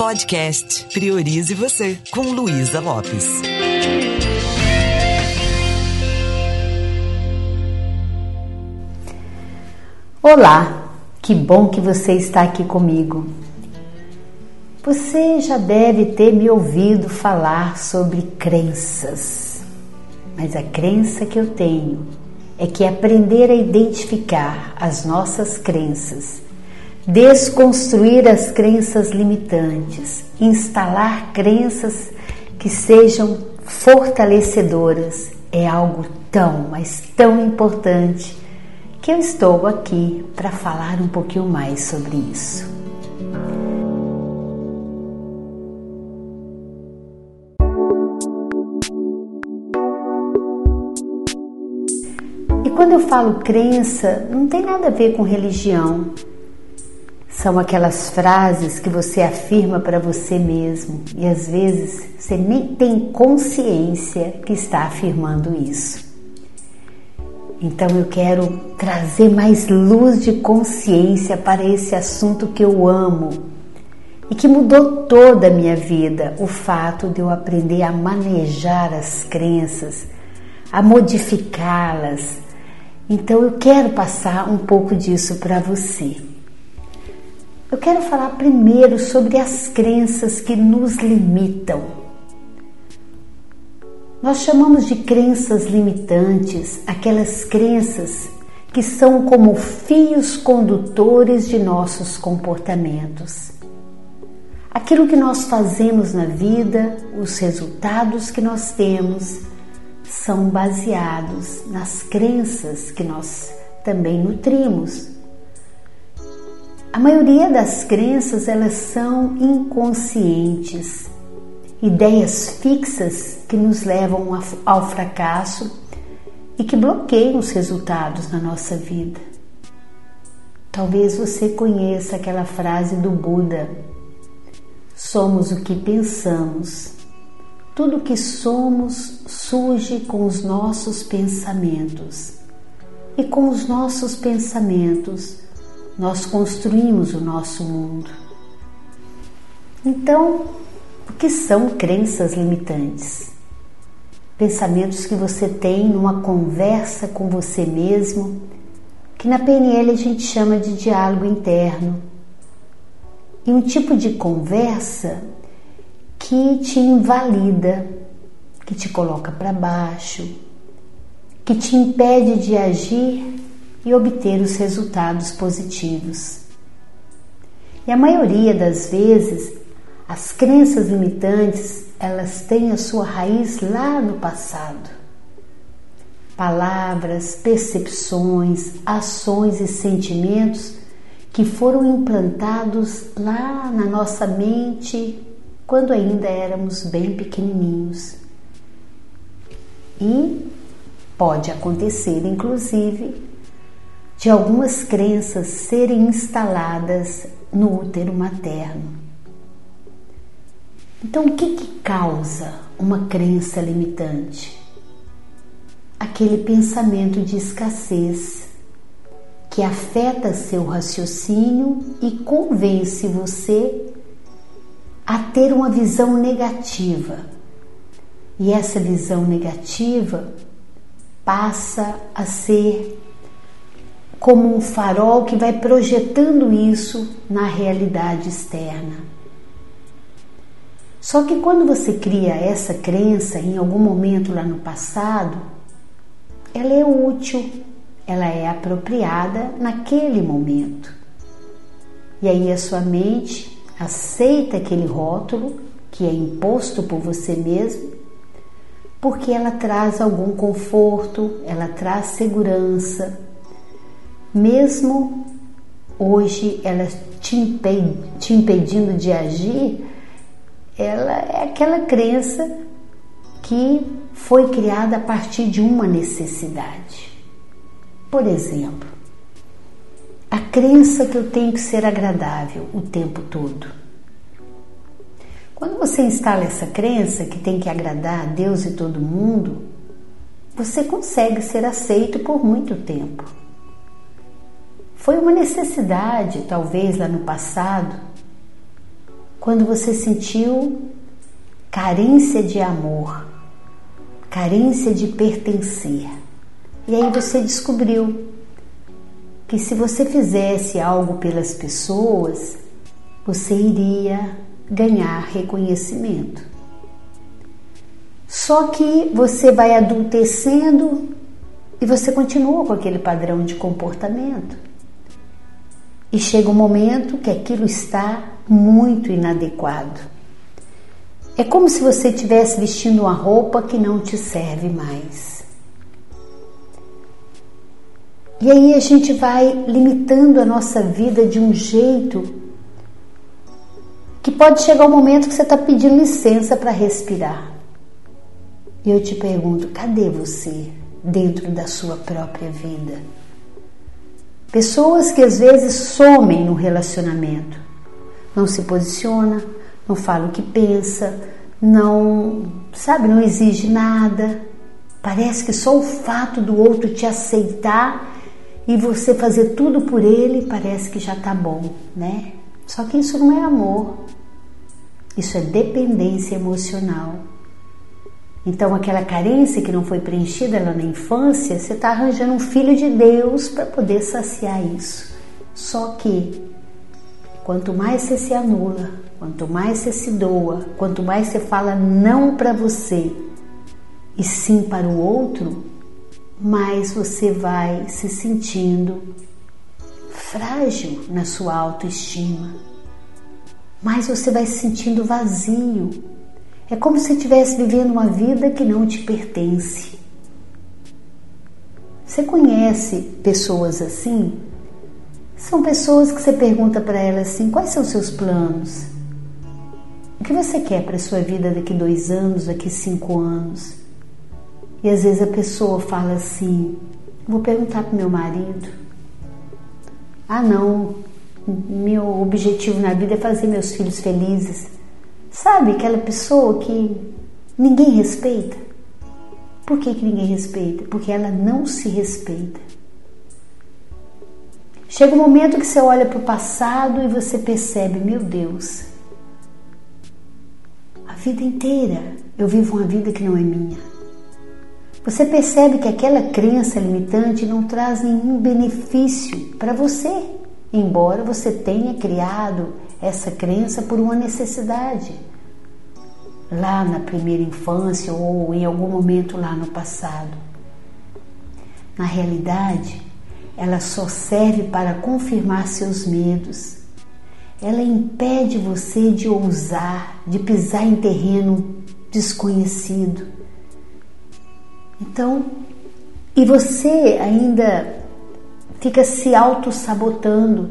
Podcast Priorize Você, com Luísa Lopes. Olá, que bom que você está aqui comigo. Você já deve ter me ouvido falar sobre crenças, mas a crença que eu tenho é que aprender a identificar as nossas crenças, desconstruir as crenças limitantes, instalar crenças que sejam fortalecedoras é algo tão, mas tão importante que eu estou aqui para falar um pouquinho mais sobre isso. E quando eu falo crença, não tem nada a ver com religião. São aquelas frases que você afirma para você mesmo e às vezes você nem tem consciência que está afirmando isso. Então eu quero trazer mais luz de consciência para esse assunto que eu amo e que mudou toda a minha vida, o fato de eu aprender a manejar as crenças, a modificá-las. Então eu quero passar um pouco disso para você. Eu quero falar primeiro sobre as crenças que nos limitam nós chamamos de crenças limitantes aquelas crenças que são como fios condutores de nossos comportamentos. Aquilo que nós fazemos na vida, os resultados que nós temos, são baseados nas crenças que nós também nutrimos. A maioria das crenças elas são inconscientes ideias fixas que nos levam ao fracasso e que bloqueiam os resultados na nossa vida. Talvez você conheça aquela frase do Buda: Somos o que pensamos. Tudo o que somos surge com os nossos pensamentos. E com os nossos pensamentos, nós construímos o nosso mundo. Então, o que são crenças limitantes? Pensamentos que você tem numa conversa com você mesmo, que na PNL a gente chama de diálogo interno. E um tipo de conversa que te invalida, que te coloca para baixo, que te impede de agir e obter os resultados positivos. E a maioria das vezes as crenças limitantes, elas têm a sua raiz lá no passado. Palavras, percepções, ações e sentimentos que foram implantados lá na nossa mente quando ainda éramos bem pequenininhos. E pode acontecer, inclusive, de algumas crenças serem instaladas no útero materno. Então, o que, que causa uma crença limitante? Aquele pensamento de escassez que afeta seu raciocínio e convence você a ter uma visão negativa. E essa visão negativa passa a ser como um farol que vai projetando isso na realidade externa. Só que quando você cria essa crença em algum momento lá no passado, ela é útil, ela é apropriada naquele momento. E aí a sua mente aceita aquele rótulo que é imposto por você mesmo, porque ela traz algum conforto, ela traz segurança. Mesmo hoje ela te, impedindo de agir, ela é aquela crença que foi criada a partir de uma necessidade. Por exemplo, a crença que eu tenho que ser agradável o tempo todo. Quando você instala essa crença que tem que agradar a Deus e todo mundo, você consegue ser aceito por muito tempo. Foi uma necessidade, talvez lá no passado, quando você sentiu carência de amor, carência de pertencer. E aí você descobriu que se você fizesse algo pelas pessoas, você iria ganhar reconhecimento. Só que você vai adultecendo e você continua com aquele padrão de comportamento. E chega um momento que aquilo está muito inadequado. É como se você estivesse vestindo uma roupa que não te serve mais. E aí a gente vai limitando a nossa vida de um jeito que pode chegar um momento que você está pedindo licença para respirar. E eu te pergunto: cadê você dentro da sua própria vida? Pessoas que às vezes somem no relacionamento, não se posiciona, não fala o que pensa, não, sabe, não exige nada. Parece que só o fato do outro te aceitar e você fazer tudo por ele parece que já tá bom, né? Só que isso não é amor. Isso é dependência emocional. Então, aquela carência que não foi preenchida lá na infância, você está arranjando um filho de Deus para poder saciar isso. Só que, quanto mais você se anula, quanto mais você se doa, quanto mais você fala não para você e sim para o outro, mais você vai se sentindo frágil na sua autoestima, mais você vai se sentindo vazio. É como se estivesse vivendo uma vida que não te pertence. Você conhece pessoas assim? São pessoas que você pergunta para elas assim: quais são os seus planos? O que você quer para a sua vida daqui dois anos, daqui cinco anos? E às vezes a pessoa fala assim: vou perguntar para meu marido. Ah, não, meu objetivo na vida é fazer meus filhos felizes. Sabe aquela pessoa que ninguém respeita? Por que, que ninguém respeita? Porque ela não se respeita. Chega um momento que você olha para o passado e você percebe, meu Deus, a vida inteira eu vivo uma vida que não é minha. Você percebe que aquela crença limitante não traz nenhum benefício para você, embora você tenha criado essa crença por uma necessidade. Lá na primeira infância ou em algum momento lá no passado. Na realidade, ela só serve para confirmar seus medos. Ela impede você de ousar, de pisar em terreno desconhecido então, e você ainda fica se auto-sabotando.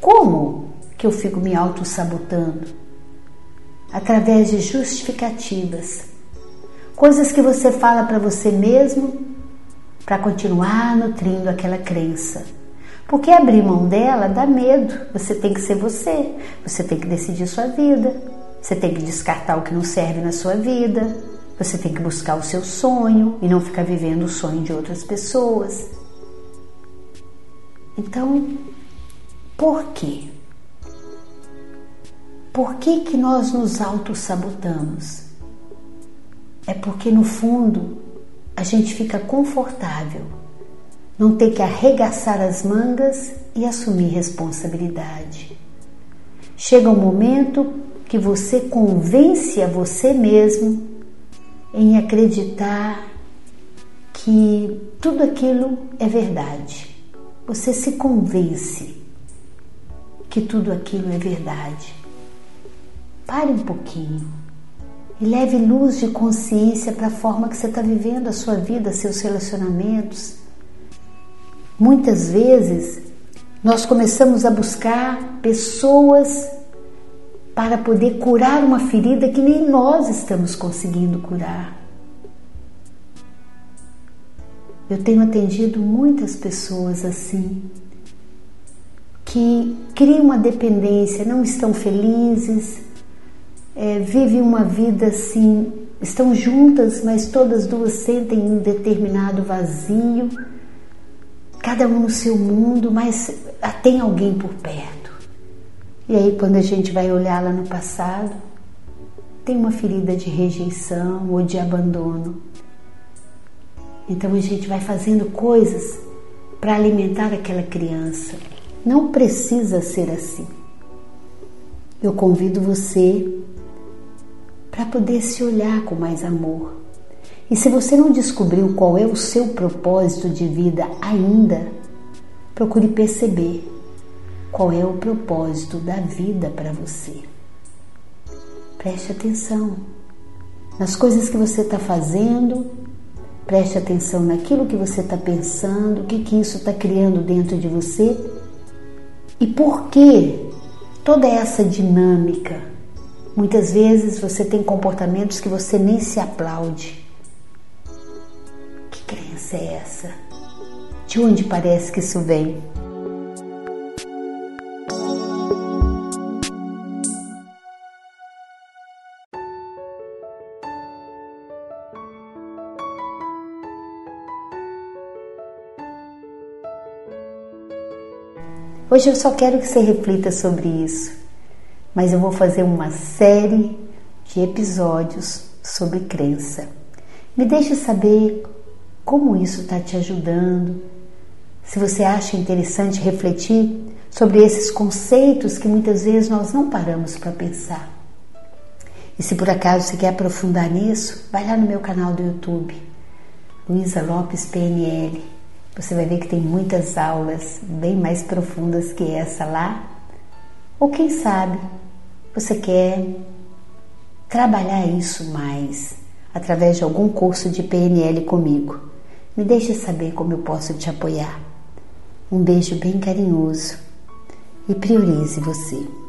Como que eu fico me auto-sabotando? Através de justificativas. Coisas que você fala para você mesmo para continuar nutrindo aquela crença. Porque abrir mão dela dá medo. Você tem que ser você. Você tem que decidir sua vida. Você tem que descartar o que não serve na sua vida. Você tem que buscar o seu sonho e não ficar vivendo o sonho de outras pessoas. Então, por quê? Por que, que nós nos auto-sabotamos? É porque, no fundo, a gente fica confortável, não ter que arregaçar as mangas e assumir responsabilidade. Chega um momento que você convence a você mesmo em acreditar que tudo aquilo é verdade. Você se convence que tudo aquilo é verdade. Pare um pouquinho e leve luz de consciência para a forma que você está vivendo a sua vida, seus relacionamentos. Muitas vezes nós começamos a buscar pessoas para poder curar uma ferida que nem nós estamos conseguindo curar. Eu tenho atendido muitas pessoas assim, que criam uma dependência, não estão felizes, é, vivem uma vida assim, estão juntas, mas todas duas sentem um determinado vazio, cada um no seu mundo, mas tem alguém por perto. E aí, quando a gente vai olhar lá no passado, tem uma ferida de rejeição ou de abandono. Então a gente vai fazendo coisas para alimentar aquela criança. Não precisa ser assim. Eu convido você para poder se olhar com mais amor. E se você não descobriu qual é o seu propósito de vida ainda, procure perceber qual é o propósito da vida para você. Preste atenção nas coisas que você está fazendo, preste atenção naquilo que você está pensando, o que, que isso está criando dentro de você e por que toda essa dinâmica. Muitas vezes você tem comportamentos que você nem se aplaude. Que crença é essa? De onde parece que isso vem? Hoje eu só quero que você reflita sobre isso, mas eu vou fazer uma série de episódios sobre crença. Me deixe saber como isso está te ajudando, se você acha interessante refletir sobre esses conceitos que muitas vezes nós não paramos para pensar. E se por acaso você quer aprofundar nisso, vai lá no meu canal do YouTube, Luísa Lopes PNL você vai ver que tem muitas aulas bem mais profundas que essa lá. Ou quem sabe você quer trabalhar isso mais através de algum curso de PNL comigo. Me deixe saber como eu posso te apoiar. Um beijo bem carinhoso e priorize você.